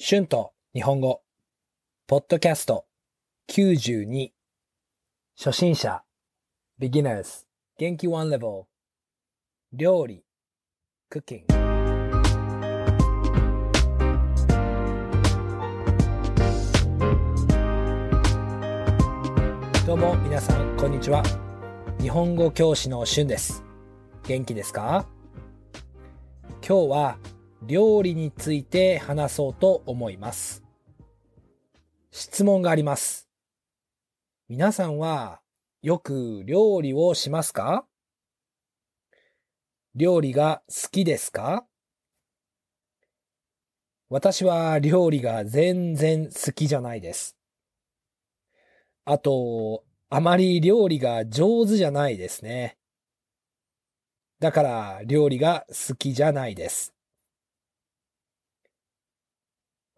春と日本語、ポッドキャスト92、初心者、beginners、元気 one level、料理、cooking。どうも皆さん、こんにちは。日本語教師の春です。元気ですか？今日は料理について話そうと思います。質問があります。皆さんはよく料理をしますか？料理が好きですか？私は料理が全然好きじゃないです。あと、あまり料理が上手じゃないですね。だから料理が好きじゃないです。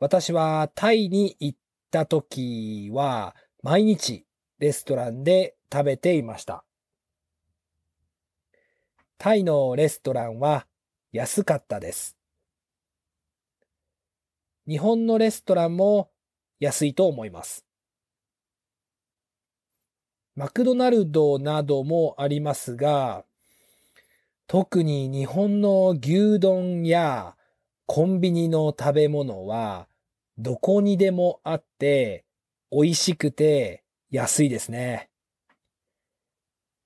私はタイに行った時は毎日レストランで食べていました。タイのレストランは安かったです。日本のレストランも安いと思います。マクドナルドなどもありますが、特に日本の牛丼やコンビニの食べ物はどこにでもあって美味しくて安いですね。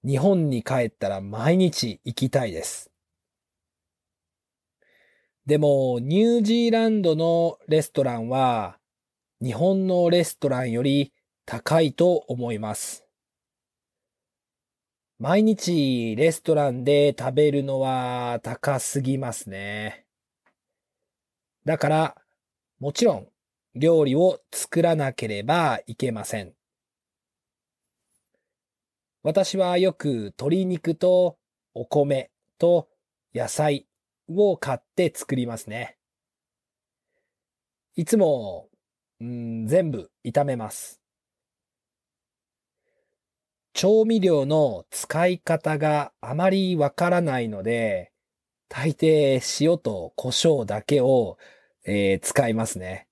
日本に帰ったら毎日行きたいです。でもニュージーランドのレストランは日本のレストランより高いと思います。毎日レストランで食べるのは高すぎますね。だから、もちろん料理を作らなければいけません。私はよく鶏肉とお米と野菜を買って作りますね。いつも、うん、全部炒めます。調味料の使い方があまりわからないので、大抵塩と胡椒だけを、えー使いますね。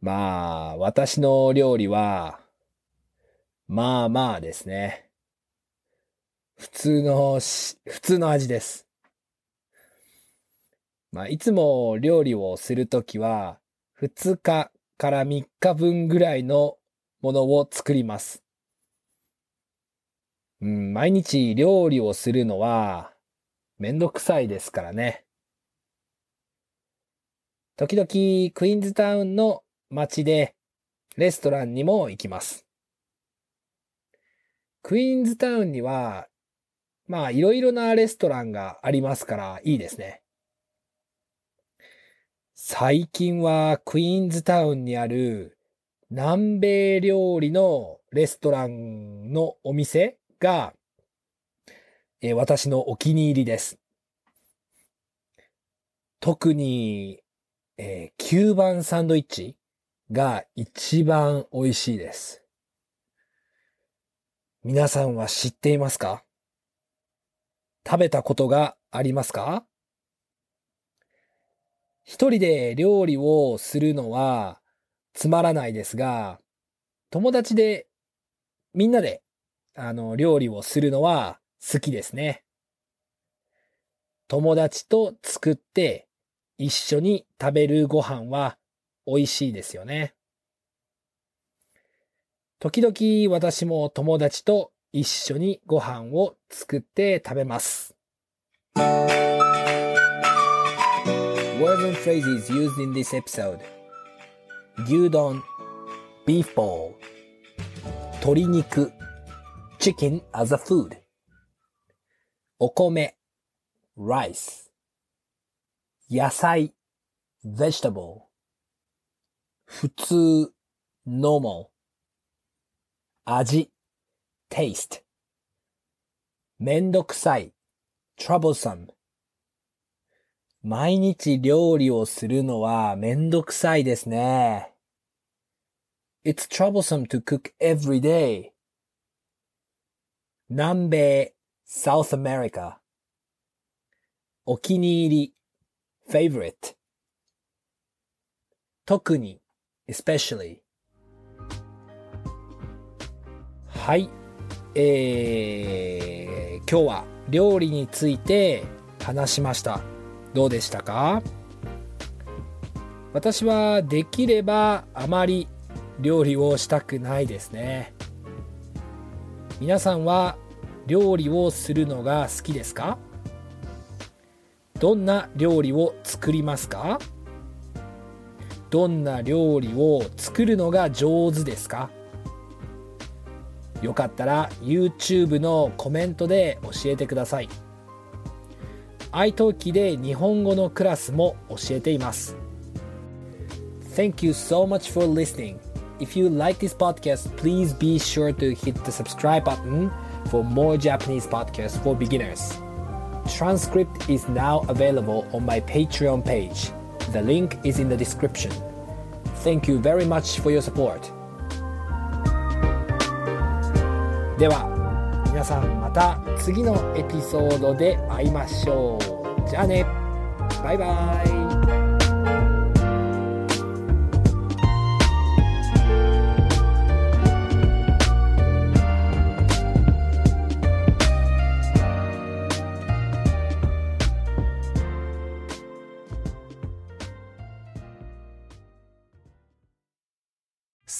まあ、私の料理は、まあまあですね。普通のし、普通の味です。まあ、いつも料理をするときは、2日から3日分ぐらいのものを作ります。うん、毎日料理をするのはめんどくさいですからね。時々クイーンズタウンの街でレストランにも行きます。クイーンズタウンにはまあいろいろなレストランがありますからいいですね。最近はクイーンズタウンにある南米料理のレストランのお店が、え私のお気に入りです。特に、えー、キューバンサンドイッチが一番美味しいです。皆さんは知っていますか？食べたことがありますか？一人で料理をするのはつまらないですが、友達でみんなであの、料理をするのは好きですね。友達と作って一緒に食べるご飯は美味しいですよね。時々私も友達と一緒にご飯を作って食べます。Words and phrases used in this episode 牛丼 beef bowl 鶏肉 chicken as a food お米 rice 野菜 vegetable 普通 normal 味 taste めんどくさい troublesome 毎日料理をするのはめんどくさいですね。It's troublesome to cook every day. 南米 South America お気に入り favorite 特に、especially。はい。えー、今日は料理について話しました。どうでしたか？私はできればあまり料理をしたくないですね。皆さんは料理をするのが好きですか？どんな料理を作りますか？どんな料理を作るのが上手ですかよかったら YouTube のコメントで教えてください。iTalki で日本語のクラスも教えています。Thank you so much for listening. If you like this podcast, please be sure to hit the subscribe button for more Japanese podcasts for beginners. Transcript is now available on my Patreon page. The link is in the description. Thank you very much for your support. では皆さんまた次のエピソードで会いましょう。じゃあね。バイバイ。